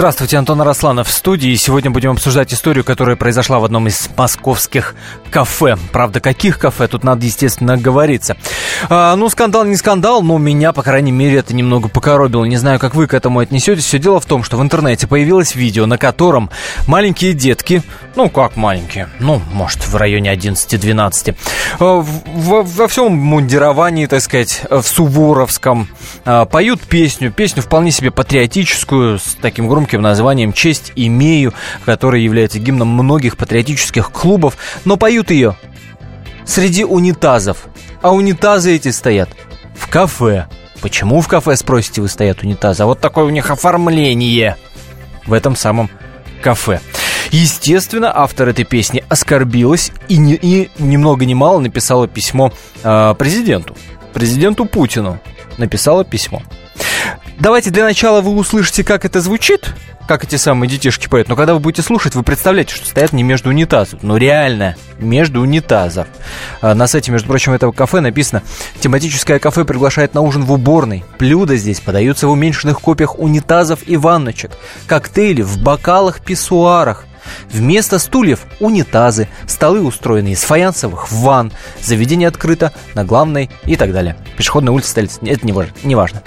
Здравствуйте, Антон Арасланов в студии. Сегодня будем обсуждать историю, которая произошла в одном из московских кафе. Правда, каких кафе? Тут надо, естественно, говориться. А, ну, скандал не скандал, но меня, по крайней мере, это немного покоробило. Не знаю, как вы к этому отнесетесь. Все дело в том, что в интернете появилось видео, на котором маленькие детки, ну, как маленькие, ну, может, в районе 11-12, а, во, всем мундировании, так сказать, в Суворовском, а, поют песню, песню вполне себе патриотическую, с таким громким громким названием «Честь имею», который является гимном многих патриотических клубов, но поют ее среди унитазов. А унитазы эти стоят в кафе. Почему в кафе, спросите вы, стоят унитазы? А вот такое у них оформление в этом самом кафе. Естественно, автор этой песни оскорбилась и, не, и ни много ни мало написала письмо э, президенту. Президенту Путину написала письмо. Давайте для начала вы услышите, как это звучит, как эти самые детишки поют. Но когда вы будете слушать, вы представляете, что стоят не между унитазов. Ну, реально, между унитазов. А на сайте, между прочим, этого кафе написано «Тематическое кафе приглашает на ужин в уборной. Блюда здесь подаются в уменьшенных копиях унитазов и ванночек. Коктейли в бокалах-писсуарах. Вместо стульев – унитазы, столы устроены из фаянсовых ванн, заведение открыто на главной и так далее. Пешеходная улица столицы – это не важно. Не важно.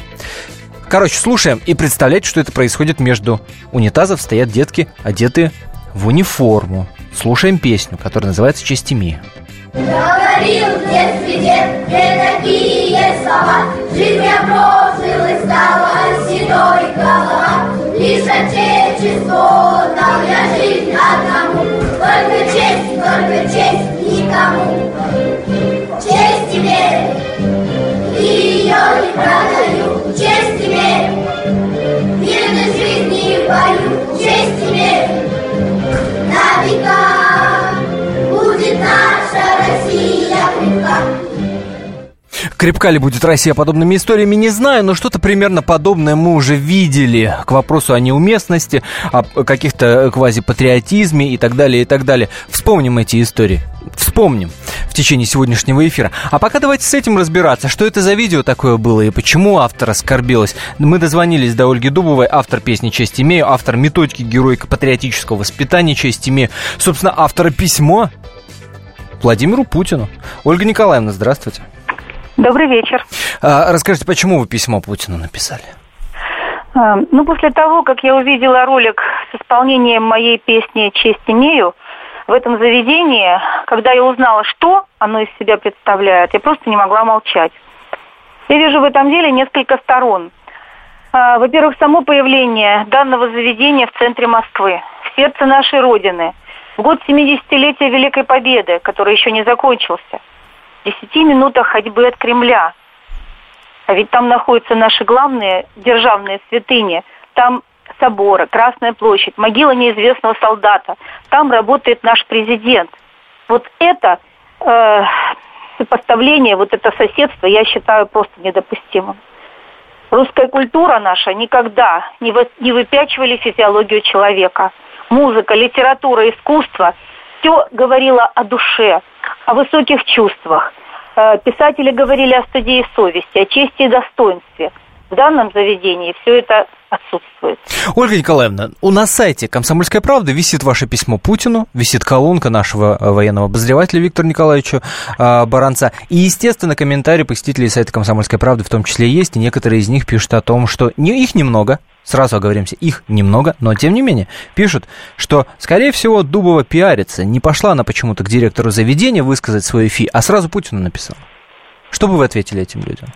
Короче, слушаем и представляете, что это происходит между унитазов. Стоят детки, одетые в униформу. Слушаем песню, которая называется «Честь имею». Говорил в детстве дед не такие слова Жизнь я прожил и стала седой голова. Лишь отечество дал я жизнь одному. Только честь, только честь никому. Честь тебе, ее не продаю Крепка ли будет Россия подобными историями, не знаю, но что-то примерно подобное мы уже видели к вопросу о неуместности, о каких-то квазипатриотизме и так далее, и так далее. Вспомним эти истории. Вспомним в течение сегодняшнего эфира. А пока давайте с этим разбираться, что это за видео такое было и почему автор оскорбилась. Мы дозвонились до Ольги Дубовой, автор песни «Честь имею», автор методики героика патриотического воспитания «Честь имею», собственно, автора письма Владимиру Путину. Ольга Николаевна, здравствуйте. Добрый вечер. А, расскажите, почему вы письмо Путину написали? А, Ну, после того, как я увидела ролик с исполнением моей песни «Честь имею», в этом заведении, когда я узнала, что оно из себя представляет, я просто не могла молчать. Я вижу в этом деле несколько сторон. А, Во-первых, само появление данного заведения в центре Москвы, в сердце нашей Родины, в год 70-летия Великой Победы, который еще не закончился, 10 минутах ходьбы от Кремля. А ведь там находятся наши главные державные святыни. Там соборы, Красная площадь, могила неизвестного солдата. Там работает наш президент. Вот это э, сопоставление, вот это соседство, я считаю просто недопустимым. Русская культура наша никогда не, вы, не выпячивали физиологию человека. Музыка, литература, искусство все говорило о душе, о высоких чувствах. Э, Писатели говорили о стыде и совести, о чести и достоинстве. В данном заведении все это отсутствует. Ольга Николаевна, у нас на сайте «Комсомольская правда» висит ваше письмо Путину, висит колонка нашего э, военного обозревателя Виктора Николаевича э, Баранца. И, естественно, комментарии посетителей сайта «Комсомольской правды» в том числе есть, и некоторые из них пишут о том, что их немного, сразу оговоримся, их немного, но тем не менее пишут, что, скорее всего, Дубова пиарится, не пошла она почему-то к директору заведения высказать свою фи, а сразу Путину написала. Что бы вы ответили этим людям?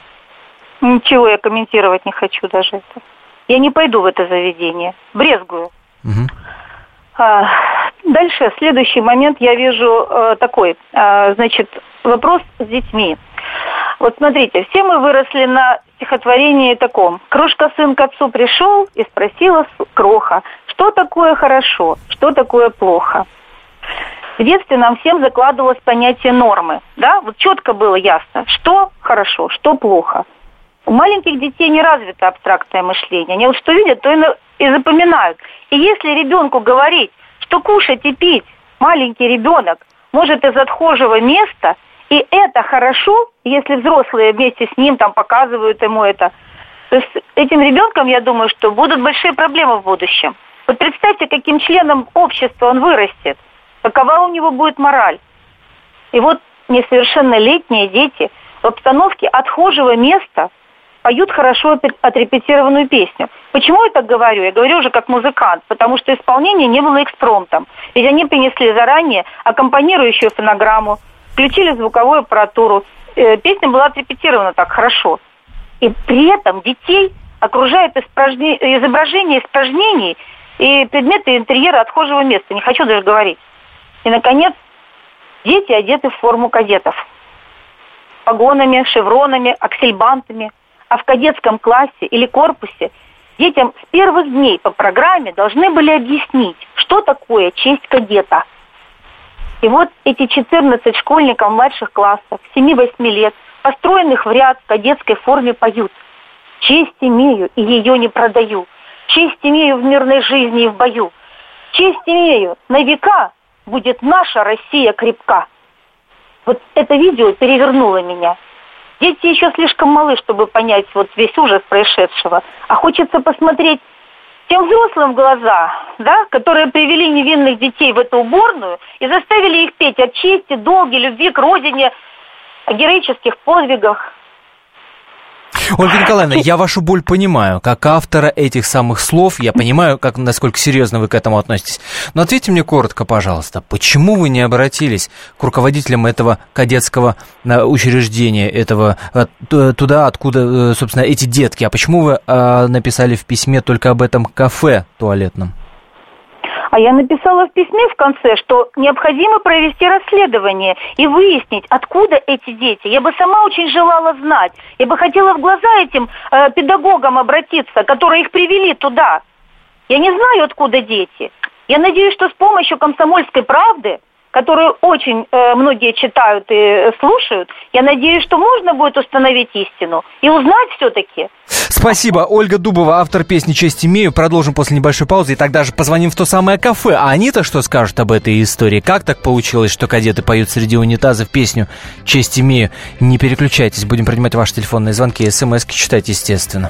Ничего я комментировать не хочу даже это. Я не пойду в это заведение. Брезгую. Мгм. А, дальше, следующий момент я вижу э, такой. А, значит, вопрос с детьми. Вот смотрите, все мы выросли на стихотворении таком. Крошка сын к отцу пришел и спросила кроха, что такое хорошо, что такое плохо. В детстве нам всем закладывалось понятие нормы, да, вот четко было ясно, что хорошо, что плохо. У маленьких детей не развито абстрактное мышление. Они вот что видят, то и запоминают. И если ребенку говорить, что кушать и пить маленький ребенок может из отхожего места, и это хорошо, если взрослые вместе с ним там показывают ему это. То есть этим ребенком, я думаю, что будут большие проблемы в будущем. Вот представьте, каким членом общества он вырастет, какова у него будет мораль. И вот несовершеннолетние дети в обстановке отхожего места поют хорошо отрепетированную песню. Почему я так говорю? Я говорю уже как музыкант, потому что исполнение не было экспромтом. Ведь они принесли заранее аккомпанирующую фонограмму, включили звуковую аппаратуру. Э, песня была отрепетирована так хорошо. И при этом детей окружает изображение испражнений и предметы интерьера отхожего места. Не хочу даже говорить. И, наконец, дети одеты в форму кадетов. Погонами, шевронами, аксельбантами. А в кадетском классе или корпусе детям с первых дней по программе должны были объяснить, что такое честь кадета. И вот эти 14 школьников младших классов, 7-8 лет, построенных в ряд в кадетской форме, поют. Честь имею и ее не продаю. Честь имею в мирной жизни и в бою. Честь имею на века будет наша Россия крепка. Вот это видео перевернуло меня. Дети еще слишком малы, чтобы понять вот весь ужас происшедшего. А хочется посмотреть тем взрослым в глаза, да, которые привели невинных детей в эту уборную и заставили их петь о чести, долге, любви к родине, о героических подвигах. Ольга Николаевна, я вашу боль понимаю. Как автора этих самых слов, я понимаю, как, насколько серьезно вы к этому относитесь. Но ответьте мне коротко, пожалуйста, почему вы не обратились к руководителям этого кадетского э, учреждения, этого э, туда, откуда, э, собственно, эти детки? А почему вы написали в письме только об этом кафе туалетном? А я написала в письме в конце, что необходимо провести расследование и выяснить, откуда эти дети. Я бы сама очень желала знать. Я бы хотела в глаза этим э, педагогам обратиться, которые их привели туда. Я не знаю, откуда дети. Я надеюсь, что с помощью комсомольской правды которую очень э, многие читают и слушают. Я надеюсь, что можно будет установить истину и узнать все-таки. Спасибо. Ольга Дубова, автор песни «Честь имею». Продолжим после небольшой паузы и тогда же позвоним в то самое кафе. А они-то что скажут об этой истории? Как так получилось, что кадеты поют среди унитазов песню «Честь имею»? Не переключайтесь, будем принимать ваши телефонные звонки и смс-ки читать, естественно.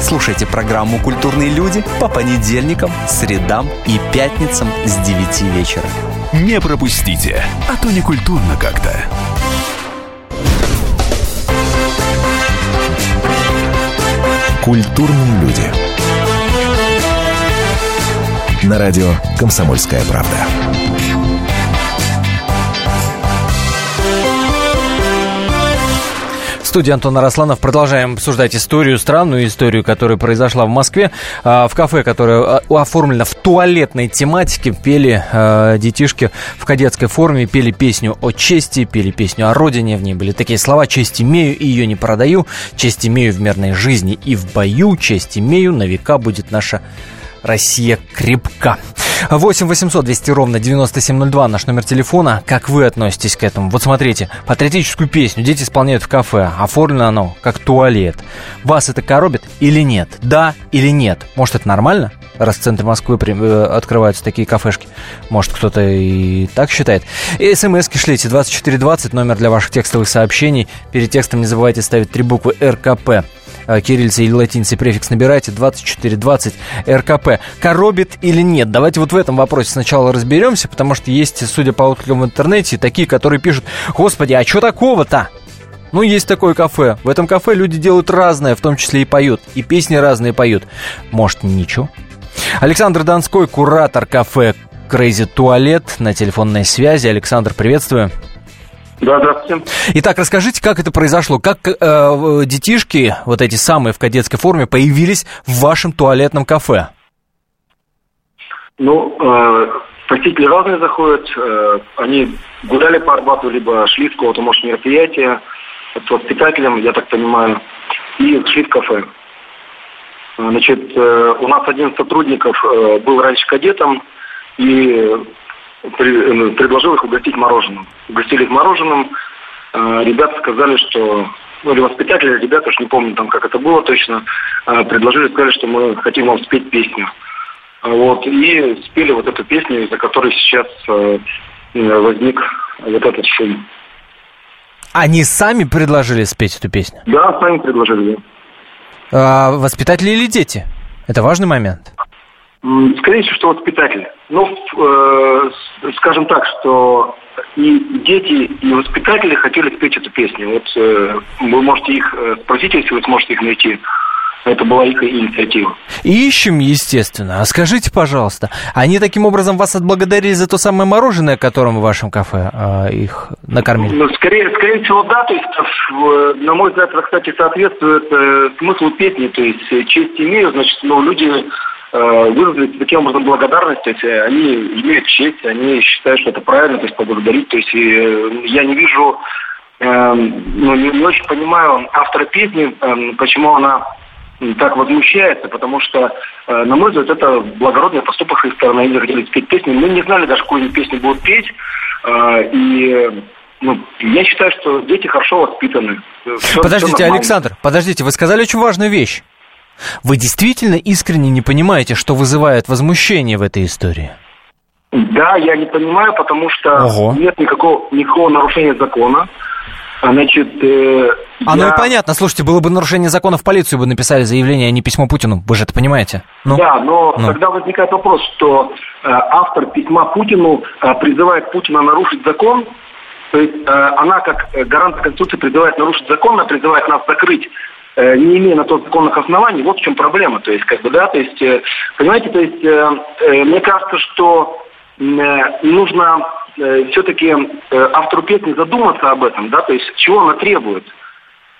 Слушайте программу «Культурные люди» по понедельникам, средам и пятницам с 9 вечера. Не пропустите, а то не культурно как-то. Культурные люди. На радио «Комсомольская правда». Студии Антон Арасланов. Продолжаем обсуждать историю, странную историю, которая произошла в Москве. А, в кафе, которое а, оформлено в туалетной тематике, пели а, детишки в кадетской форме, пели песню о чести, пели песню о родине. В ней были такие слова «Честь имею и ее не продаю», «Честь имею в мирной жизни и в бою», «Честь имею, на века будет наша Россия крепка». 8 800 200 ровно 9702 наш номер телефона. Как вы относитесь к этому? Вот смотрите, патриотическую песню дети исполняют в кафе. Оформлено оно как туалет. Вас это коробит или нет? Да или нет? Может, это нормально? раз в центре Москвы э, открываются такие кафешки. Может, кто-то и так считает. И смс-ки шлите 2420, номер для ваших текстовых сообщений. Перед текстом не забывайте ставить три буквы РКП. Э, кириллицы или латиницы префикс набирайте 2420 РКП. Коробит или нет? Давайте вот в этом вопросе сначала разберемся, потому что есть, судя по откликам в интернете, такие, которые пишут, господи, а что такого-то? Ну, есть такое кафе. В этом кафе люди делают разное, в том числе и поют. И песни разные поют. Может, ничего? Александр Донской, куратор кафе Crazy Туалет на телефонной связи. Александр, приветствую. Да, здравствуйте. Итак, расскажите, как это произошло? Как э, детишки, вот эти самые в кадетской форме, появились в вашем туалетном кафе? Ну, э, посетители разные заходят. Э, они гуляли по Арбату, либо шли с какого-то, может, мероприятия с воспитателем, я так понимаю, и шли в кафе. Значит, э, у нас один из сотрудников э, был раньше кадетом и предложил их угостить мороженым. Угостили их мороженым. Э, Ребята сказали, что ну, или воспитатели, ребята, уж не помню там, как это было точно, э, предложили, сказали, что мы хотим вам спеть песню. А Вот, и спели вот эту песню, из-за которой сейчас э, э, возник вот этот шум. Они сами предложили спеть эту песню? Да, сами предложили. А, воспитатели или дети? Это важный момент. Скорее всего, что воспитатели. Ну, э, скажем так, что и дети, и воспитатели хотели спеть эту песню. Вот э, вы можете их э, спросить, если вы сможете их найти. Это была их инициатива. Ищем, естественно. А скажите, пожалуйста, они таким образом вас отблагодарили за то самое мороженое, которым в вашем кафе а, их накормили? Ну, скорее, скорее всего, да. То есть, э, на мой взгляд, это, кстати, соответствует э, смыслу песни. То есть, э, честь имею, значит, ну, люди э, выразили таким образом благодарность. То есть, э, они имеют честь, они считают, что это правильно, то есть, поблагодарить. То есть, э, я не вижу, э, ну, не, не очень понимаю автора песни, э, почему она так возмущается, потому что, э, на мой взгляд, это благородный поступок с их стороны. Они захотели спеть песню. Мы не знали даже, какую они песню будут петь. Э, И э, ну, я считаю, что дети хорошо воспитаны. Э, Всё- Подождите, нормально. Александр, подождите, вы сказали очень важную вещь. Вы действительно искренне не понимаете, что вызывает возмущение в этой истории? Да, я не понимаю, потому что Ого. нет никакого, никакого нарушения закона. Значит, э, А ну я- и понятно, слушайте, было бы нарушение закона, в полицию бы написали заявление, а не письмо Путину. Вы же это понимаете? Ну, Да, но ну. тогда возникает вопрос, что э, автор письма Путину э, призывает Путина нарушить закон. То есть э, она, как э, гарант Конституции, призывает нарушить закон, она призывает нас закрыть, не имея на то законных оснований. Вот в чем проблема. То есть, как бы, да, то есть, э, понимаете, то есть, э, э, мне кажется, что э, нужно все-таки автору песни задуматься об этом, да, то есть, чего она требует.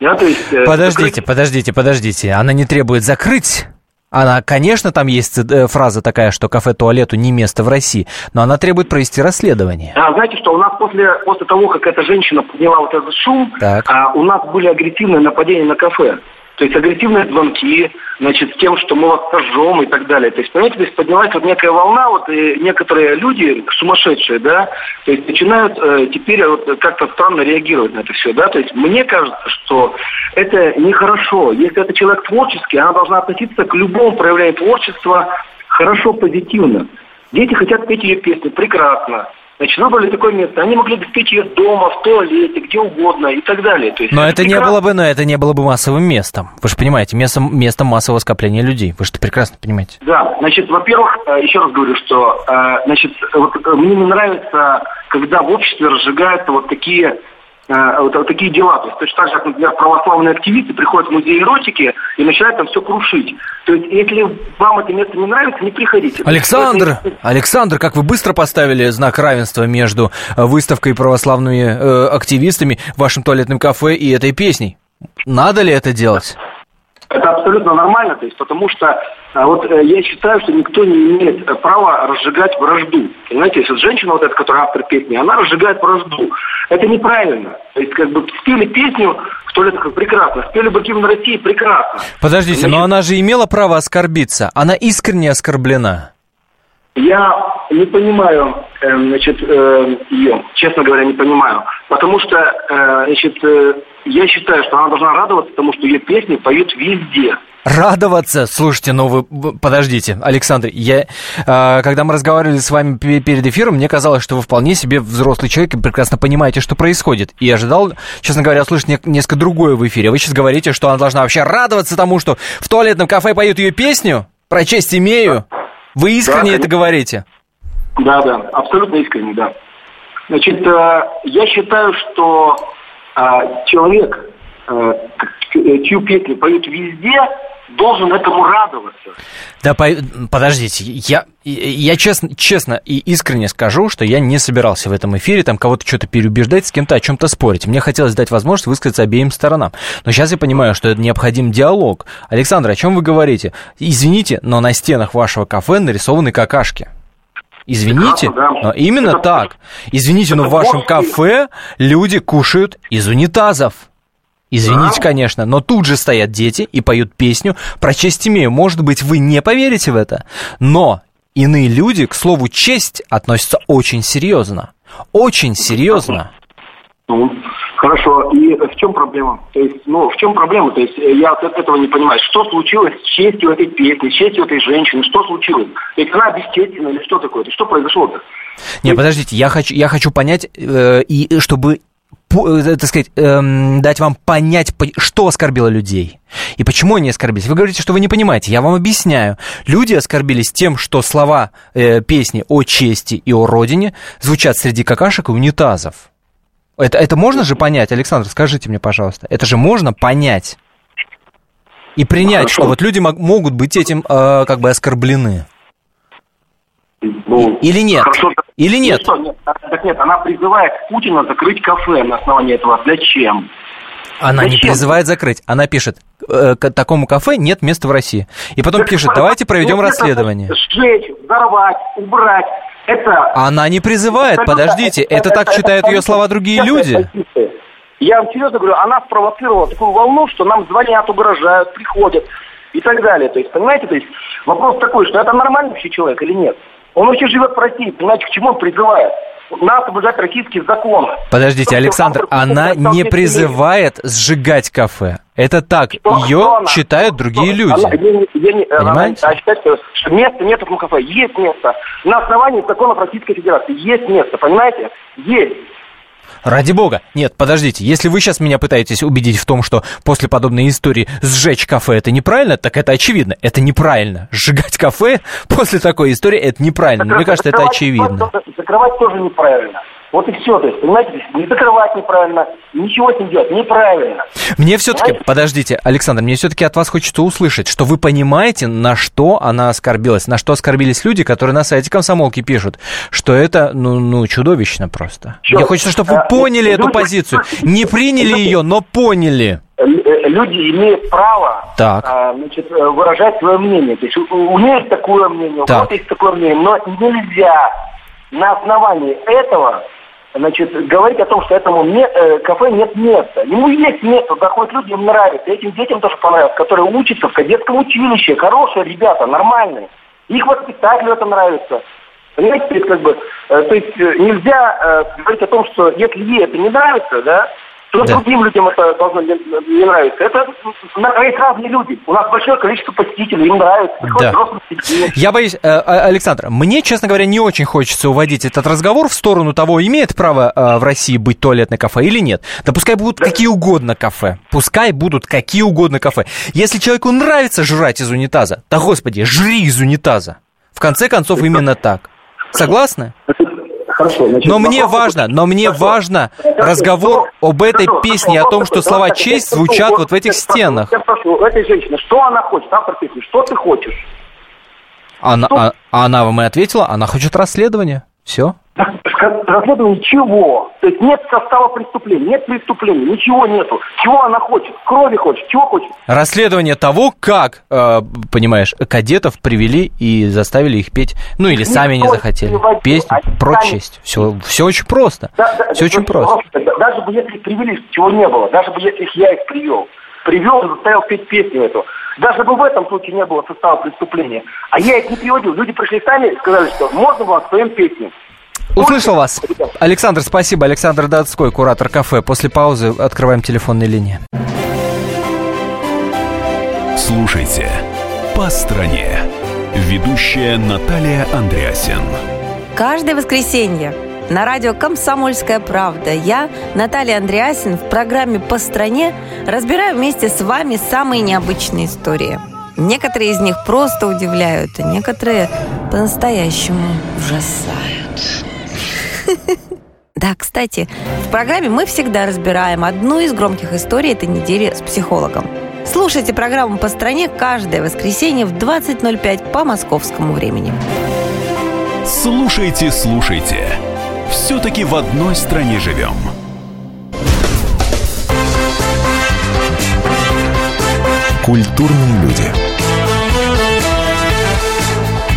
Да, то есть, э, Подождите, закрыть- подождите, подождите. Она не требует закрыть. Она, конечно, там есть э, фраза такая, что кафе-туалету не место в России, но она требует провести расследование. А, знаете, что у нас после, после того, как эта женщина подняла вот этот шум, Так. а, у нас были агрессивные нападения на кафе. То есть агрессивные звонки, значит, с тем, что мы вас сожжем и так далее. То есть, понимаете, то есть поднялась вот некая волна, вот и некоторые люди сумасшедшие, да, то есть начинают э, теперь вот как-то странно реагировать на это все, да. То есть мне кажется, что это нехорошо. Если это человек творческий, она должна относиться к любому проявлению творчества хорошо, позитивно. Дети хотят петь ее песни, прекрасно. Значит, выбрали такое место. Они могли бы спеть ее дома, в туалете, где угодно и так далее. То есть Но это не прекрасно. было бы, но это не было бы массовым местом. Вы же понимаете, местом, местом массового скопления людей. Вы же это прекрасно понимаете. Да, значит, во-первых, э, еще раз говорю, что, э, значит, вот э, мне не нравится, когда в обществе разжигаются вот такие вот, вот такие дела. То есть точно так же, как, например, православные активисты приходят в музей эротики и начинают там все крушить. То есть, если вам это место не нравится, не приходите. Александр, Это- Александр, как вы быстро поставили знак равенства между э, выставкой православными э, активистами, вашим туалетным кафе и этой песней. Надо ли это делать? Это абсолютно нормально, то есть, потому что а, вот э, я считаю, что никто не имеет э, права разжигать вражду. Понимаете, если вот женщина вот эта, которая автор песни, она разжигает вражду. Это неправильно. То есть, как бы спели песню в туалетах прекрасно, спели бы гимн России прекрасно. Подождите, но Значит, она же имела право оскорбиться. Она искренне оскорблена. Я не понимаю, э, значит, э, ее, честно говоря, не понимаю. Потому что, э, значит, я считаю, что она должна радоваться тому, что ее песни поют везде. Радоваться, слушайте, ну вы подождите, Александр, я, э, когда мы разговаривали с вами пе- перед эфиром, мне казалось, что вы вполне себе взрослый человек и прекрасно понимаете, что происходит. И ожидал, честно говоря, услышать не- несколько другое в эфире. Вы сейчас говорите, что она должна вообще радоваться тому, что в туалетном кафе поют ее песню? Про честь имею? Вы искренне Да, это говорите? Да, да, абсолютно искренне, да. Значит, э, я считаю, что э, человек, э, чью песню поют везде, должен этому радоваться. Да, по... подождите, я, я честно, честно и искренне скажу, что я не собирался в этом эфире там кого-то что-то переубеждать, с кем-то о чем-то спорить. Мне хотелось дать возможность высказаться обеим сторонам. Но сейчас я понимаю, что это необходим диалог. Александр, о чем вы говорите? Извините, но на стенах вашего кафе нарисованы какашки. Извините, но именно это так. Извините, но в вашем кафе люди кушают из унитазов. Извините, да? конечно, но тут же стоят дети и поют песню про честь имею. Может быть, вы не поверите в это, но иные люди, к слову, честь относятся очень серьезно. Очень серьезно. Ну, хорошо. И в чем проблема? То есть, ну, в чем проблема? То есть, я от этого не понимаю. Что случилось с честью этой песни, с честью этой женщины? Что случилось? Ведь она бесчестина или что такое? То что произошло-то? Не, подождите, я хочу, я хочу понять, э, и чтобы Э, так сказать, эм, дать вам понять, что оскорбило людей и почему они оскорбились. Вы говорите, что вы не понимаете. Я вам объясняю. Люди оскорбились тем, что слова э, песни о чести и о родине звучат среди какашек и унитазов. Это, это можно же понять, Александр, скажите мне, пожалуйста. Это же можно понять и принять, Хорошо. что вот люди могут быть этим э, как бы оскорблены. Ну, Или нет? Хорошо, Или нет? Ну, что, нет? Так нет, она призывает Путина закрыть кафе на основании этого. Зачем? Она Зачем? не призывает закрыть. Она пишет, э, к такому кафе нет места в России. И потом так пишет, давайте проведем расследование. Сжечь, взорвать, убрать. Это... Она не призывает, подождите. Это, это так это, читают это, ее слова другие люди. Я вам серьезно говорю, она спровоцировала такую волну, что нам звонят, угрожают, приходят и так далее. То есть, понимаете, то есть вопрос такой, что это нормальный вообще человек или нет? Он вообще живет в России, понимаете, к чему он призывает? Надо соблюдать российские законы. Подождите, Александр, она не призывает сжигать кафе. Это так, что, ее что читают другие люди. Она, я, я, я, Понимаете? Она, она считает, что места нет в кафе. Есть место. На основании законов Российской Федерации есть место, понимаете? Есть. Ради бога. Нет, подождите, если вы сейчас меня пытаетесь убедить в том, что после подобной истории сжечь кафе это неправильно, так это очевидно. Это неправильно. Сжигать кафе после такой истории это неправильно. Закрывать, Мне кажется, это очевидно. Закрывать тоже неправильно. Вот и все. То есть, понимаете, не закрывать неправильно, ничего с ним делать неправильно. Мне все-таки, подождите, Александр, мне все-таки от вас хочется услышать, что вы понимаете, на что она оскорбилась, на что оскорбились люди, которые на сайте комсомолки пишут, что это, ну, ну чудовищно просто. Черт. Мне хочется, чтобы вы а, поняли люди, эту позицию. Не приняли ее, но поняли. Э, люди имеют право так. А, значит, выражать свое мнение. То есть у, меня есть такое мнение, у кого-то есть такое мнение, но нельзя на основании этого значит, говорить о том, что этому не, э, кафе нет места. Ему есть место, заходят люди, им нравится. Этим детям тоже понравилось, которые учатся в кадетском училище. Хорошие ребята, нормальные. Их воспитателю это нравится. Понимаете, как бы, э, то есть э, нельзя э, говорить о том, что если ей это не нравится, да, то да. другим людям это должно не, не нравиться. Это есть разные люди. У нас большое количество посетителей, им нравится. Да. Я боюсь, э, Александр, мне, честно говоря, не очень хочется уводить этот разговор в сторону того, имеет право э, в России быть туалетное кафе или нет. Да пускай будут да. какие угодно кафе. Пускай будут какие угодно кафе. Если человеку нравится жрать из унитаза, да господи, жри из унитаза. В конце концов, именно так. Согласны? Хорошо, значит, но мне важно, но мне хорошо. важно разговор об этой хорошо, песне, о том, что слова честь звучат вот в этих стенах. Я спрошу, этой женщины, что она хочет, автор песни, что ты хочешь? Она, а, а она вам и ответила, она хочет расследования. Все. Расследование чего? То есть нет состава преступления, нет преступления, ничего нету. Чего она хочет? Крови хочет, чего хочет? Расследование того, как, э, понимаешь, кадетов привели и заставили их петь, ну или сами не захотели. Не Песню про честь. Все, все очень просто. Да, да, все очень просто. просто. Даже бы если их привели, чего не было, даже бы если я их привел, привел и заставил петь песню эту. Даже бы в этом случае не было состава преступления. А я их не приводил. Люди пришли сами и сказали, что можно вам своим песням. Услышал вас. Александр, спасибо. Александр Датской, куратор кафе. После паузы открываем телефонные линии. Слушайте «По стране». Ведущая Наталья Андреасин. Каждое воскресенье на радио «Комсомольская правда» я, Наталья Андреасин, в программе «По стране» разбираю вместе с вами самые необычные истории. Некоторые из них просто удивляют, а некоторые по-настоящему ужасают. Да, кстати, в программе мы всегда разбираем одну из громких историй этой недели с психологом. Слушайте программу «По стране» каждое воскресенье в 20.05 по московскому времени. Слушайте, слушайте. Все-таки в одной стране живем. Культурные люди.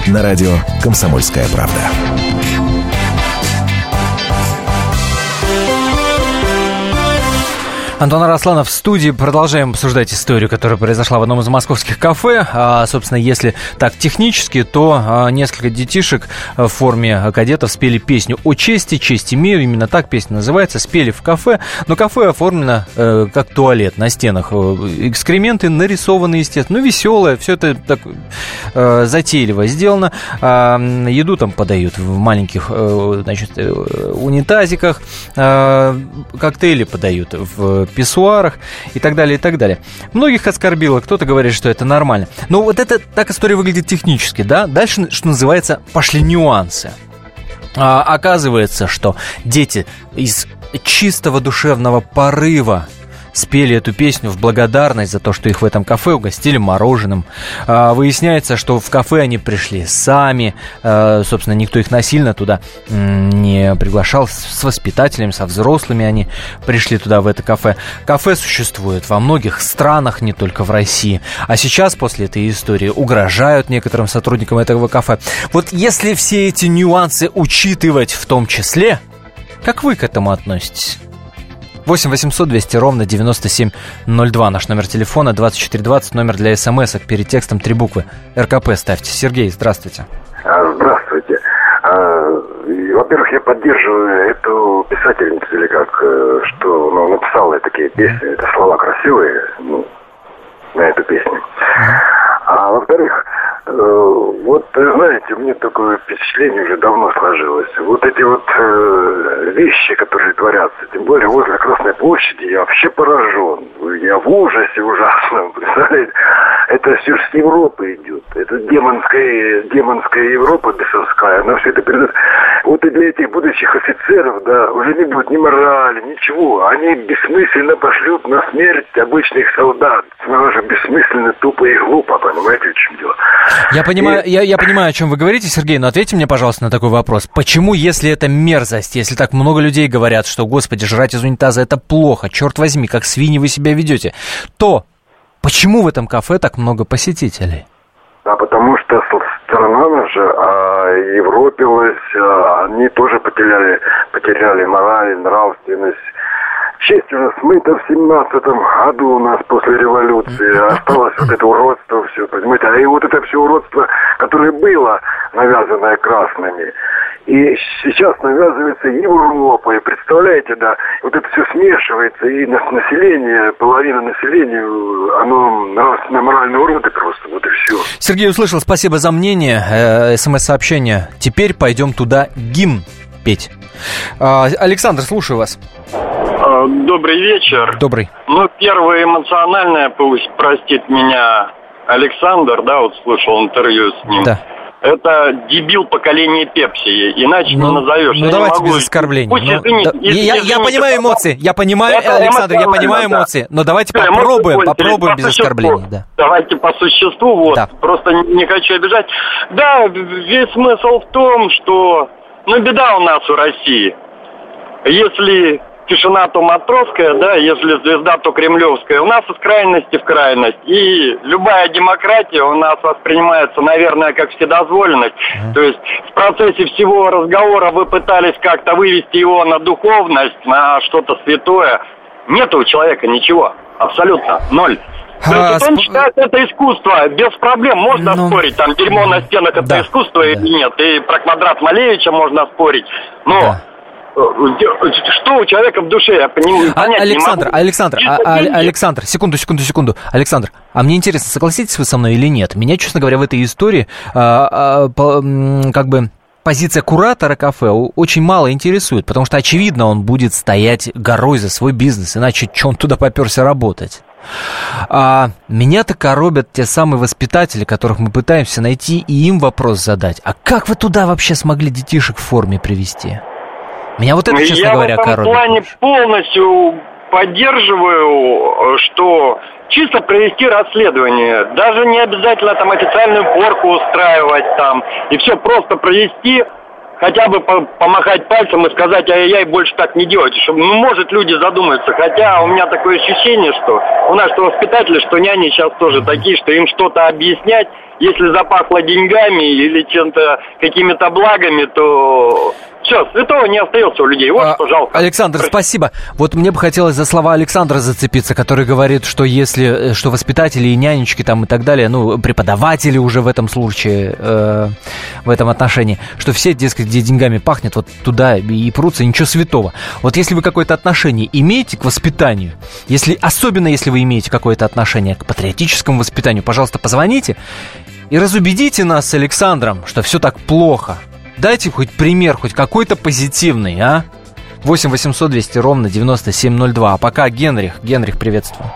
На радио «Комсомольская правда». Антон Арасланов в студии. Продолжаем обсуждать историю, которая произошла в одном из московских кафе. А, собственно, если так технически, то а, несколько детишек в форме кадетов спели песню о чести, честь имею. Именно так песня называется. Спели в кафе. Но кафе оформлено э, как туалет на стенах. Э, экскременты нарисованы, естественно. Ну, веселое. Все это так э, затейливо сделано. А, еду там подают в маленьких э, значит, э, унитазиках. А, коктейли подают в писсуарах и так далее, и так далее. Многих оскорбило, кто-то говорит, что это нормально. Но вот это так история выглядит технически, да? Дальше, что называется, пошли нюансы. А, оказывается, что дети из чистого душевного порыва спели эту песню в благодарность за то, что их в этом кафе угостили мороженым. А, выясняется, что в кафе они пришли сами, а, собственно, никто их насильно туда не приглашал, с воспитателями, со взрослыми они пришли туда, в это кафе. Кафе существует во многих странах, не только в России. А сейчас, после этой истории, угрожают некоторым сотрудникам этого кафе. Вот если все эти нюансы учитывать в том числе, как вы к этому относитесь? 8 800 200 ровно 9702. Наш номер телефона 2420, номер для смс перед текстом три буквы. РКП ставьте. Сергей, здравствуйте. А, здравствуйте. А, во-первых, я поддерживаю эту писательницу, или как, э, что ну, написала такие песни, это слова красивые, ну, на эту песню. А во-вторых, вот, знаете, у меня такое впечатление уже давно сложилось. Вот эти вот э, вещи, которые творятся, тем более возле Красной площади, я вообще поражен. Я в ужасе ужасном, представляете? Это все с Европы идет. Это демонская, демонская Европа бесовская, она все это передает. Вот и для этих будущих офицеров, да, уже не будет ни морали, ничего. Они бессмысленно пошлют на смерть обычных солдат. Она же бессмысленно, тупо и глупо, понимаете, в чем дело? Я понимаю, я, я понимаю, о чем вы говорите, Сергей, но ответьте мне, пожалуйста, на такой вопрос. Почему, если это мерзость, если так много людей говорят, что, господи, жрать из унитаза это плохо, черт возьми, как свиньи вы себя ведете, то почему в этом кафе так много посетителей? А потому что страна наша а, европилась, а, они тоже потеряли, потеряли мораль, нравственность честь уже смыта в семнадцатом году у нас после революции. Осталось вот это уродство все, понимаете? А и вот это все уродство, которое было навязанное красными, и сейчас навязывается Европой. Представляете, да, вот это все смешивается, и население, половина населения, оно нравственно морально уроды просто, вот и все. Сергей услышал, спасибо за мнение, э, смс-сообщение. Теперь пойдем туда гимн петь. А, Александр, слушаю вас. А, добрый вечер. Добрый. Ну, первое эмоциональное, пусть простит меня Александр, да, вот слушал интервью с ним. Да. Это дебил поколения Пепси, иначе ну, не назовешь. Ну, я давайте могу... без оскорблений. Пусть, ну, извини, да, извини, я, извини, я понимаю это... эмоции, я понимаю, это Александр, я понимаю да. эмоции, но давайте Да, попробуем, попробуем по без существу. оскорблений. Да. Давайте по существу, вот. Да. Просто не хочу обижать. Да, весь смысл в том, что, ну, беда у нас у России. Если тишина, то матросская, да, если звезда, то кремлевская. У нас из крайности в крайность. И любая демократия у нас воспринимается, наверное, как вседозволенность. Mm. То есть в процессе всего разговора вы пытались как-то вывести его на духовность, на что-то святое. Нет у человека ничего. Абсолютно. Ноль. То А, есть он сп- считает это искусство. Без проблем можно Ну, спорить. Там дерьмо на стенах это да, искусство да. или нет. И про квадрат Малевича можно спорить. Но Да. Что у человека в душе, я поним- А, понять не Александр, могу. Александр, а- а-. Александр, секунду, секунду, секунду. Александр, а мне интересно, согласитесь вы со мной или нет? Меня, честно говоря, в этой истории а, а, по- как бы позиция куратора кафе очень мало интересует, потому что, очевидно, он будет стоять горой за свой бизнес, иначе что он туда поперся работать? А меня-то коробят те самые воспитатели, которых мы пытаемся найти и им вопрос задать. А как вы туда вообще смогли детишек в форме привести? Меня вот это, честно Я говоря, в этом плане полностью поддерживаю, что чисто провести расследование. Даже не обязательно там официальную порку устраивать там. И все просто провести хотя бы по- помахать пальцем и сказать, ай-яй, больше так не делайте, чтобы, ну, может, люди задумаются. Хотя у меня такое ощущение, что у нас что воспитатели, что няни сейчас тоже такие, что им что-то объяснять, если запахло деньгами или чем-то, какими-то благами, то все, святого не остается у людей. Вот А, что жалко. Александр, спасибо. Вот мне бы хотелось за слова Александра зацепиться, который говорит, что если, э, что воспитатели и нянечки там и так далее, ну, преподаватели уже в этом случае, э, в этом отношении, что все, дескать, где деньгами пахнет, вот туда и прутся, ничего святого. Вот если вы какое-то отношение имеете к воспитанию, если, особенно если вы имеете какое-то отношение к патриотическому воспитанию, пожалуйста, позвоните и разубедите нас с Александром, что все так плохо. Дайте хоть пример, хоть какой-то позитивный, а? 8 800 200 ровно 9702. А пока Генрих. Генрих, приветствую.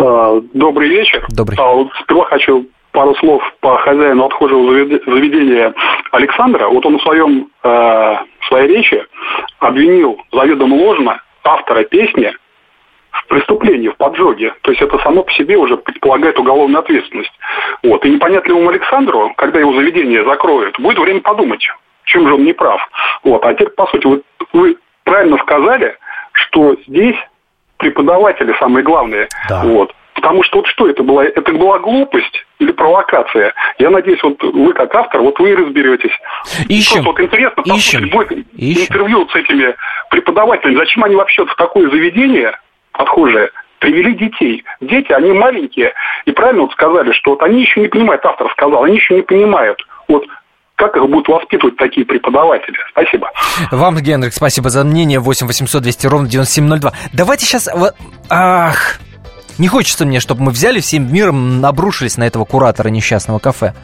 А, Добрый вечер. Добрый. А, вот сперва хочу пару слов по хозяину отхожего завед- заведения Александра. Вот он в своем э, в своей речи обвинил заведомо ложно автора песни в преступлении, в поджоге. То есть это само по себе уже предполагает уголовную ответственность. Вот. И непонятливому Александру, когда его заведение закроют, будет время подумать, чем же он не прав. Вот. А теперь, по сути, вы, вы правильно сказали, что здесь преподаватели самые главные. Вот. Потому что вот что это была? Это была глупость или провокация? Я надеюсь, вот вы как автор, вот вы и разберетесь. Ищем. Просто вот интересно Ищем. послушать будет Ищем. интервью с этими преподавателями. Зачем они вообще в такое заведение отхожее привели детей? Дети, они маленькие. И правильно вот сказали, что вот они еще не понимают, автор сказал, они еще не понимают. Вот как их будут воспитывать такие преподаватели? Спасибо. Вам, Генрих, спасибо за мнение. 8 800 200 ровно 9702. Давайте сейчас... Ах... Не хочется мне, чтобы мы взяли всем миром, обрушились на этого куратора несчастного кафе.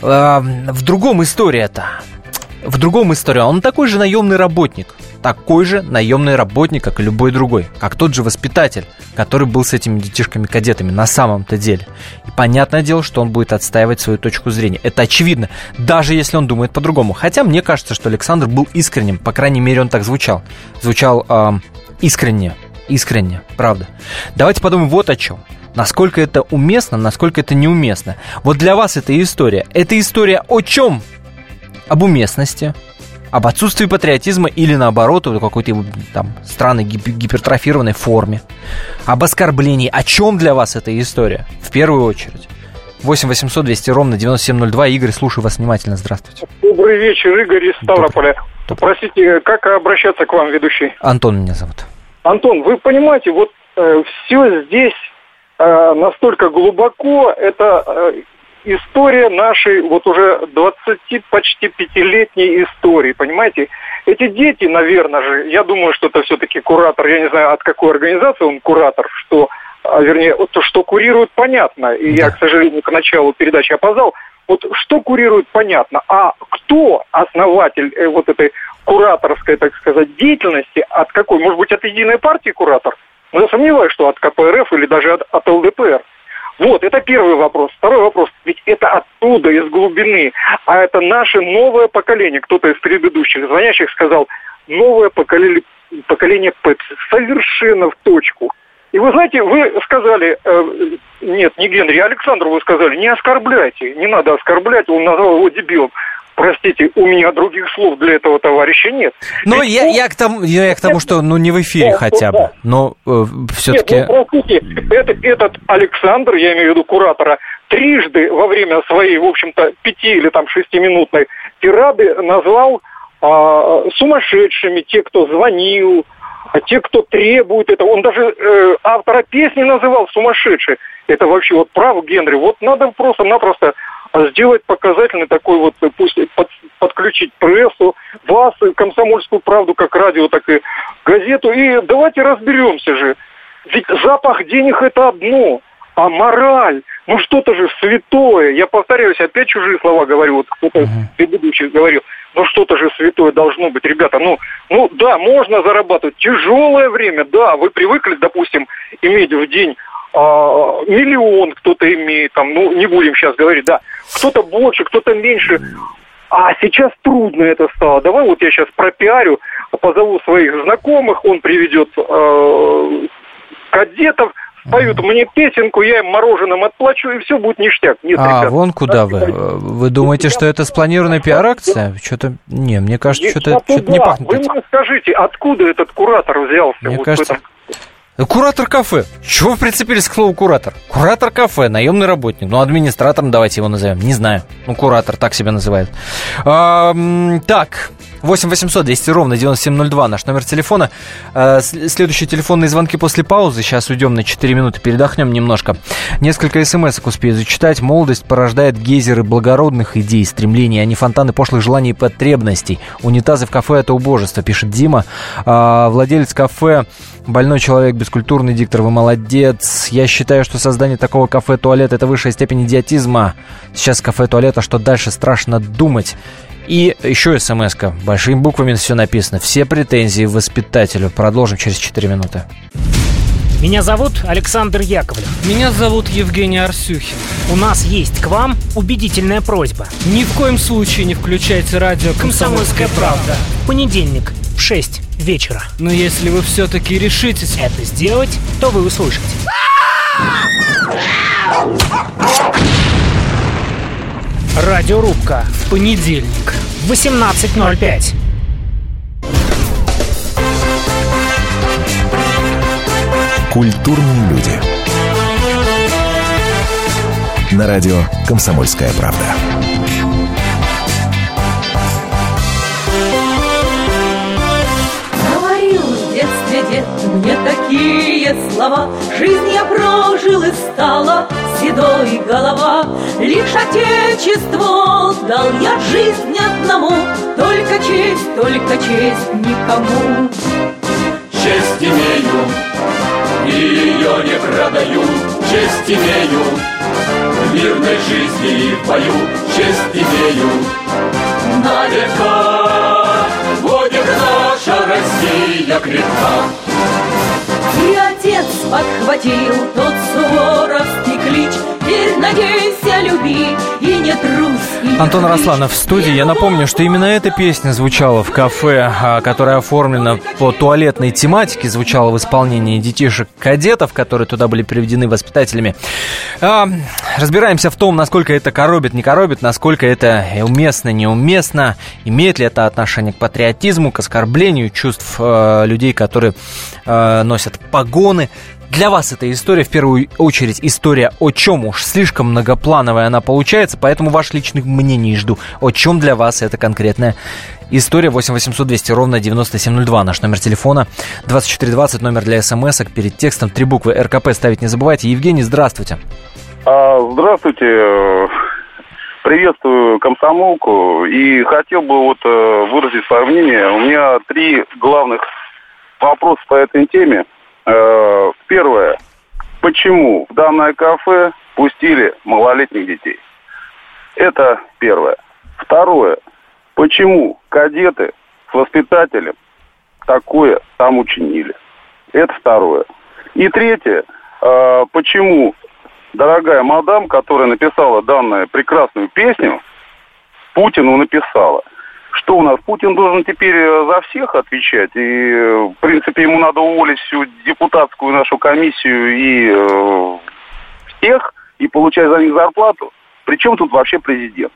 В другом история-то. В другом история. Он такой же наемный работник. Такой же наемный работник, как и любой другой. Как тот же воспитатель, который был с этими детишками-кадетами на самом-то деле. И понятное дело, что он будет отстаивать свою точку зрения. Это очевидно, даже если он думает по-другому. Хотя мне кажется, что Александр был искренним. По крайней мере, он так звучал. Звучал ам, искренне. Искренне, правда. Давайте подумаем вот о чем. Насколько это уместно, насколько это неуместно. Вот для вас эта история. Это история о чем? Об уместности, об отсутствии патриотизма или наоборот, о какой-то там странной гип- гипертрофированной форме, об оскорблении. О чем для вас эта история? В первую очередь. 8 800 200 ровно 9702. Игорь, слушаю вас внимательно. Здравствуйте. Добрый вечер, Игорь из Ставрополя. Простите, как обращаться к вам, ведущий? Антон меня зовут. Антон, вы понимаете, вот все здесь э, настолько глубоко, это э, история нашей вот уже 20 почти пятилетней истории, понимаете? Эти дети, наверное же, я думаю, что это все-таки куратор, я не знаю, от какой организации он куратор, что, а, вернее, вот то, что курирует, понятно, и я, к сожалению, к началу передачи опоздал, вот что курирует, понятно, а кто основатель э, вот этой кураторской, так сказать, деятельности, от какой, может быть, от единой партии куратор? Но я сомневаюсь, что от КПРФ или даже от, от ЛДПР. Вот, это первый вопрос. Второй вопрос. Ведь это оттуда, из глубины. А это наше новое поколение. Кто-то из предыдущих звонящих сказал, новое поколение, поколение Пепси. Совершенно в точку. И вы знаете, вы сказали, э, нет, не Генри, а Александру вы сказали, не оскорбляйте, не надо оскорблять, он назвал его дебилом. Простите, у меня других слов для этого товарища нет. Но Ведь я, он- я, к тому, я к тому, что ну не в эфире Да, хотя бы. да. Но э, все-таки... Нет, ну, простите, это, этот Александр, я имею в виду куратора, трижды во время своей, в общем-то, пяти или там шестиминутной тирады назвал а, сумасшедшими те, кто звонил, а те, кто требует этого. Он даже э, автора песни называл сумасшедший. Это вообще вот прав Генри. Вот надо просто-напросто сделать показательный такой вот, пусть под- подключить прессу, вас, комсомольскую правду, как радио, так и газету. И давайте разберемся же. Ведь запах денег это одно, а мораль, ну что-то же святое. Я повторяюсь, опять чужие слова говорю, вот кто-то предыдущих говорил. Ну что-то же святое должно быть, ребята. Ну, ну да, можно зарабатывать. Тяжелое время, да, вы привыкли, допустим, иметь в день а, миллион кто-то имеет, там, ну, не будем сейчас говорить, да, кто-то больше, кто-то меньше. А сейчас трудно это стало. Давай вот я сейчас пропиарю, позову своих знакомых, он приведет э, кадетов, поют мне песенку, я им мороженым отплачу, и все будет ништяк. Нет, а, ребят, вон куда вы. Вы думаете, что это спланированная пиар-акция? Что-то, не, мне кажется, что-то, что-то не пахнет. Вы мне скажите, откуда этот куратор взялся? Мне вот кажется, Куратор кафе. Чего прицепились к слову куратор? Куратор кафе, наемный работник. Ну, администратором давайте его назовем. Не знаю. Ну, куратор, так себя называют. А, так, 8 800 200 ровно 9702 наш номер телефона. А, следующие телефонные звонки после паузы. Сейчас уйдем на 4 минуты, передохнем немножко. Несколько смс успею зачитать. Молодость порождает гейзеры благородных идей, стремлений, а не фонтаны пошлых желаний и потребностей. Унитазы в кафе – это убожество, пишет Дима. А, владелец кафе Больной человек, бескультурный диктор, вы молодец. Я считаю, что создание такого кафе-туалета – это высшая степень идиотизма. Сейчас кафе-туалет, а что дальше страшно думать. И еще смс -ка. Большими буквами все написано. Все претензии воспитателю. Продолжим через 4 минуты. Меня зовут Александр Яковлев. Меня зовут Евгений Арсюхин. У нас есть к вам убедительная просьба. Ни в коем случае не включайте радио «Комсомольская правда». Понедельник в 6 вечера. Но если вы все-таки решитесь это сделать, то вы услышите. Радиорубка. В понедельник. В 18.05. Культурные люди. На радио «Комсомольская правда». дед мне такие слова. Жизнь я прожил и стала седой голова. Лишь отечество дал я жизнь одному. Только честь, только честь никому. Честь имею, и ее не продаю. Честь имею, в мирной жизни и в бою Честь имею, на века. Будет наша Россия крепка И отец подхватил тот суворовский клич Теперь надейся, люби и не трусь. Антон Росланов в студии. Я напомню, что именно эта песня звучала в кафе, а, которая оформлена по туалетной тематике, звучала в исполнении детишек-кадетов, которые туда были приведены воспитателями. А, разбираемся в том, насколько это коробит, не коробит, насколько это уместно, неуместно, имеет ли это отношение к патриотизму, к оскорблению чувств э, людей, которые носят погоны. Для вас эта история, в первую очередь, история о чем уж слишком многоплановая она получается, поэтому ваш личных мнений жду. О чем для вас эта конкретная история 8 800 200 ровно 9702. Наш номер телефона 2420, номер для смс -ок. Перед текстом три буквы РКП ставить не забывайте.Евгений, здравствуйте. А, здравствуйте. Приветствую комсомолку и хотел бы вот э, выразить свое мнение. У меня три главных вопроса по этой теме. Э, первое. Почему в данное кафе пустили малолетних детей? Это первое. Второе. Почему кадеты с воспитателем такое там учинили? Это второе. И третье. Э, почему дорогая мадам, которая написала данную прекрасную песню, Путину написала, что у нас? Путин должен теперь э, за всех отвечать. И, э, в принципе, ему надо уволить всю депутатскую нашу комиссию и э, всех, и получать за них зарплату. Причем тут вообще президент?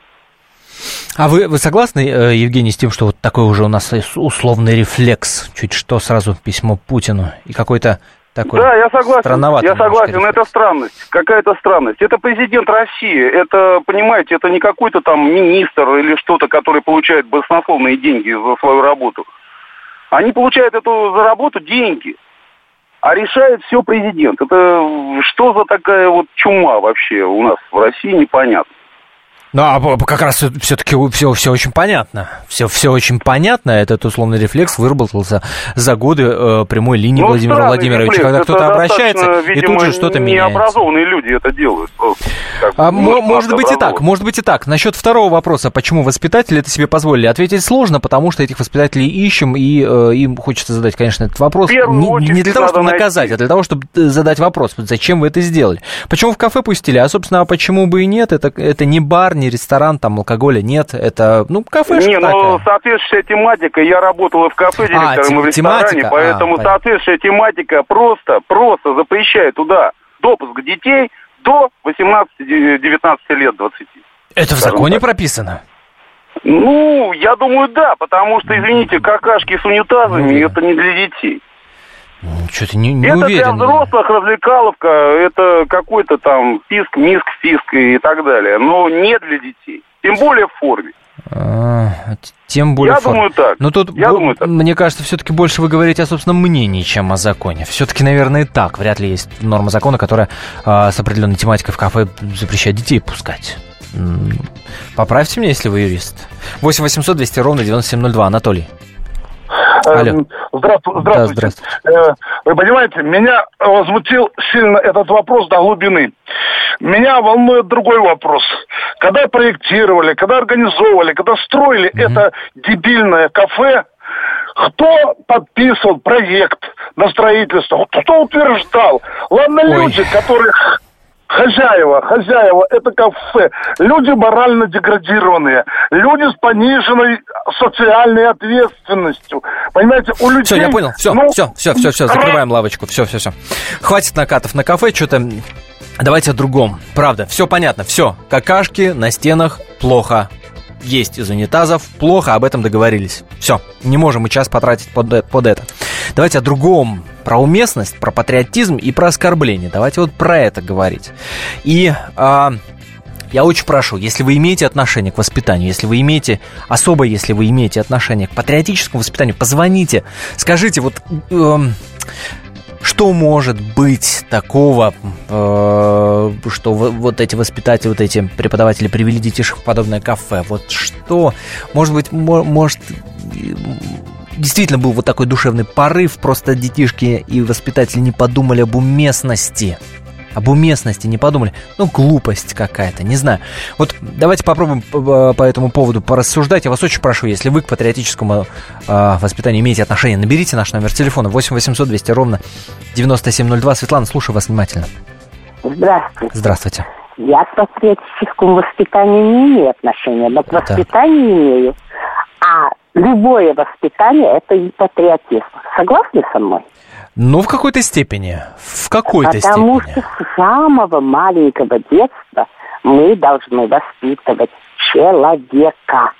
А вы, вы согласны, э, Евгений, с тем, что вот такой уже у нас условный рефлекс, чуть что сразу письмо Путину и какой-то такой да, я согласен. Я согласен, это странность. Какая-то странность. Это президент России. Это, понимаете, это не какой-то там министр или что-то, который получает баснословные деньги за свою работу. Они получают эту за работу деньги. А решает все президент. Это что за такая вот чума вообще у нас в России, непонятно. Ну, а как раз все-таки все, все очень понятно. Все, все очень понятно. Этот условный рефлекс выработался за годы э, прямой линии ну, Владимира Владимировича, рефлекс. когда кто-то обращается, видимо, и тут же что-то меняется. Необразованные люди это делают. Просто, а, может быть и так, может быть и так. Насчет второго вопроса, почему воспитатели это себе позволили, ответить сложно, потому что этих воспитателей ищем, и э, им хочется задать, конечно, этот вопрос. Не, не для того, чтобы найти. наказать, а для того, чтобы э, задать вопрос, зачем вы это сделали. Почему в кафе пустили? А, собственно, а почему бы и нет? Это, это не бар, не ресторан, там алкоголя нет, это, ну, кафешка Не, ну, соответствующая тематика, я работал и в кафе А, директором, и в ресторане, тематика, а, поэтому понятно. соответствующая тематика просто, просто запрещает туда допуск детей до 18-19 лет, 20. Это в законе прописано? Ну, я думаю, да, потому что, извините, какашки с унитазами, это не для детей. Что-то не, не это для уверен. взрослых развлекаловка, это какой-то там писк, миск, фиск и так далее, но не для детей. Тем более в форме. А, Тем более Я форм. думаю так. Но тут, Я бо- думаю так. мне кажется, все-таки больше вы говорите о собственном мнении, чем о законе. Все-таки, наверное, и так. Вряд ли есть норма закона, которая а, с определенной тематикой в кафе запрещает детей пускать. Поправьте меня, если вы юрист. 8 800 200 ровно 9702. Анатолий. Алло. Эм, Здравствуйте. Да, здравствуйте. Э, Вы понимаете, меня возмутил сильно этот вопрос до глубины. Меня волнует другой вопрос. Когда проектировали, когда организовывали, когда строили это дебильное кафе, кто подписывал проект на строительство? Кто утверждал? Ладно, люди, которые х- хозяева, хозяева, это кафе, люди морально деградированные, люди с пониженной социальной ответственностью. Понимаете, у людей... Все, я понял. Все, ну, все, все, все, все, закрываем лавочку. Все, все, все. Хватит накатов на кафе, что-то. Давайте о другом. Правда, все понятно, все. Какашки на стенах плохо. Есть из унитазов, плохо, об этом договорились. Все, не можем мы час потратить под, э- под это. Давайте о другом. Про уместность, про патриотизм и про оскорбление. Давайте вот про это говорить. И а, я очень прошу, если вы имеете отношение к воспитанию, если вы имеете, особо если вы имеете отношение к патриотическому воспитанию, позвоните, скажите, вот эм, что может быть такого, э, что в- вот эти воспитатели, вот эти преподаватели привели детишек в подобное кафе? Вот что, может быть, мо- может, э, действительно был вот такой душевный порыв, просто детишки и воспитатели не подумали об уместности об уместности не подумали. Ну, глупость какая-то, не знаю. Вот давайте попробуем по, этому поводу порассуждать. Я вас очень прошу, если вы к патриотическому э, воспитанию имеете отношение, наберите наш номер телефона 8 800 200 ровно 9702. Светлана, слушаю вас внимательно. Здравствуйте. Здравствуйте. Я к патриотическому воспитанию не имею отношения, но к Да. воспитанию имею. А любое воспитание – это и патриотизм. Согласны со мной? Ну, в какой-то степени. В какой-то Потому степени. что с самого маленького детства мы должны воспитывать человека.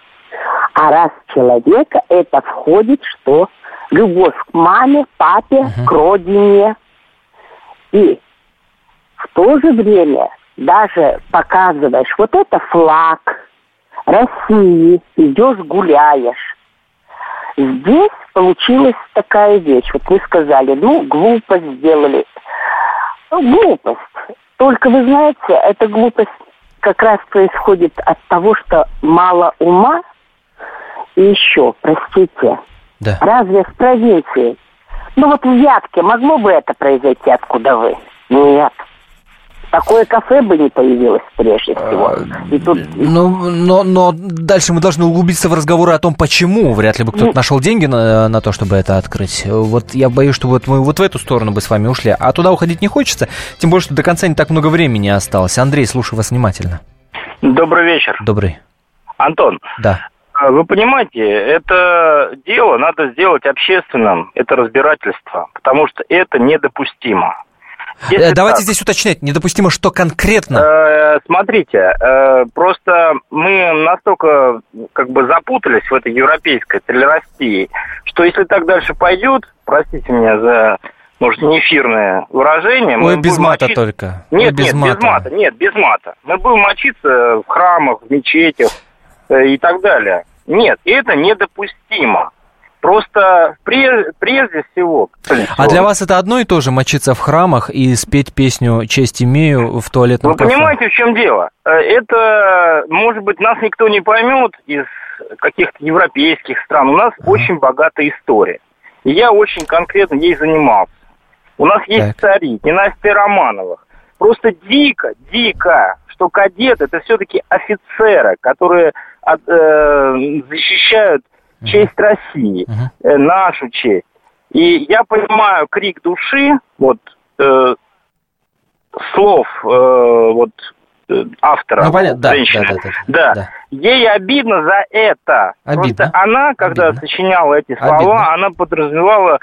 А раз человека, это входит что? Любовь к маме, папе, к родине. И в то же время даже показываешь, вот это флаг России, идешь гуляешь. Здесь получилась такая вещь. Вот вы сказали, ну, глупость сделали. Ну, глупость. Только вы знаете, эта глупость как раз происходит от того, что мало ума. И еще, простите, Да. разве в провинции, ну вот в Вятке могло бы это произойти, откуда вы? Нет. Такое кафе бы не появилось прежде всего. И тут Ну, но, но дальше мы должны углубиться в разговоры о том, почему. Вряд ли бы кто-то Ну. нашел деньги на, на то, чтобы это открыть. Вот я боюсь, что вот мы вот в эту сторону бы с вами ушли. А туда уходить не хочется, тем более, что до конца не так много времени осталось. Андрей, слушаю вас внимательно. Добрый вечер. Добрый. Антон, Да. а вы понимаете, это дело надо сделать общественным, это разбирательство, потому что это недопустимо. Если Э, Давайте так, здесь уточнять, недопустимо, что конкретно. э, смотрите, э, просто мы настолько как бы запутались в этой европейской толерастии, что если так дальше пойдет, простите меня за, может, не эфирное выражение, мы Ой, без будем мата мочиться- только. Нет, Ой, без нет, мата. без мата, нет, без мата. Мы будем мочиться в храмах, в мечетях э, и так далее. Нет, это недопустимо. Просто пре- прежде всего... А для вас это одно и то же мочиться в храмах и спеть песню «Честь имею» в туалетном Вы кафе? понимаете, в чем дело? Э, Это, может быть, нас никто не поймет из каких-то европейских стран. У нас очень богатая история. И я очень конкретно ей занимался. У нас есть цари, династия Романовых. Просто дико, дико, что кадеты это все-таки офицеры, которые от- э, защищают честь России, э, нашу честь. И я понимаю крик души, вот э, слов э, вот э, автора, Ну, понятно, да, женщины. да, да, да, Да. да. Ей обидно за это. Обидно. Просто она, когда сочиняла эти слова, Обидно. она подразумевала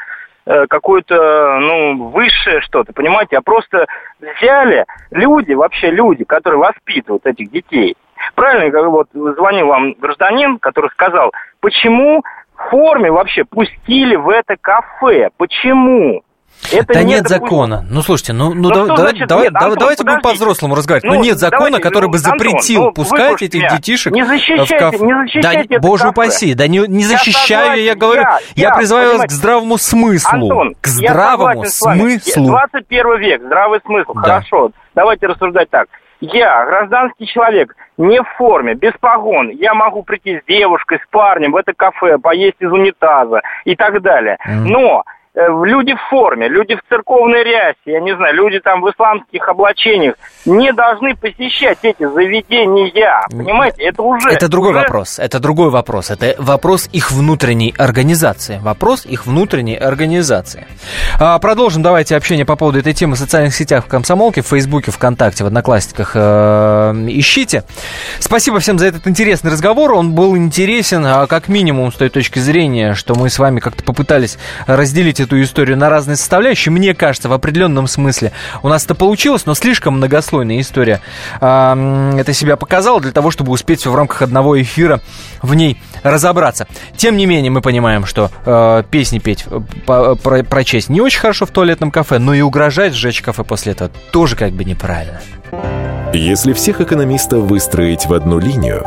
э, какое-то, ну, высшее что-то, понимаете? А просто взяли люди, вообще люди, которые воспитывают этих детей. Правильно, как вот звонил вам гражданин, который сказал, почему в форме вообще пустили в это кафе? Почему? Это да не нет допустимо. закона. Ну слушайте, ну, ну, Ну, да- что давай- значит давай- нет? Антон, давайте будем подождите. по-взрослому разговаривать. Ну, Ну, нет закона, давайте, который ну, бы Антон, запретил ну, пускать этих меня. детишек Не в защищайте, кафе. не защищайте да, это боже кафе. упаси, да не, не Я защищаю, я согласен, говорю, я- я, я, призываю вас к понимаете, здравому смыслу. Антон, к я здравому вами. смыслу. 21 век, здравый смысл, хорошо. Давайте рассуждать так. Я, гражданский человек, не в форме, без погон, я могу прийти с девушкой, с парнем в это кафе, поесть из унитаза и так далее. Но люди в форме, люди в церковной рясе, я не знаю, люди там в исламских облачениях не должны посещать эти заведения. Понимаете, это уже... Это другой уже- вопрос. Это другой вопрос. Это вопрос их внутренней организации. Вопрос их внутренней организации. А, продолжим давайте общение по поводу этой темы в социальных сетях в Комсомолке, в Фейсбуке, ВКонтакте, в Одноклассниках. э, ищите. Спасибо всем за этот интересный разговор. Он был интересен, а, как минимум, с той точки зрения, что мы с вами как-то попытались разделить эту историю на разные составляющие. Мне кажется, в определенном смысле у нас это получилось, но слишком многослойная история это себя показала для того, чтобы успеть в рамках одного эфира в ней разобраться. Тем не менее, мы понимаем, что э, песни петь, э, про, прочесть не очень хорошо в туалетном кафе, но и угрожать сжечь кафе после этого тоже как бы неправильно. Если всех экономистов выстроить в одну линию,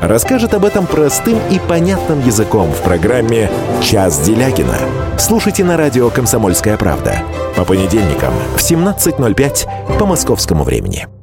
расскажет об этом простым и понятным языком в программе «Час Делягина». Слушайте на радио «Комсомольская правда» по понедельникам в 17.05 по московскому времени.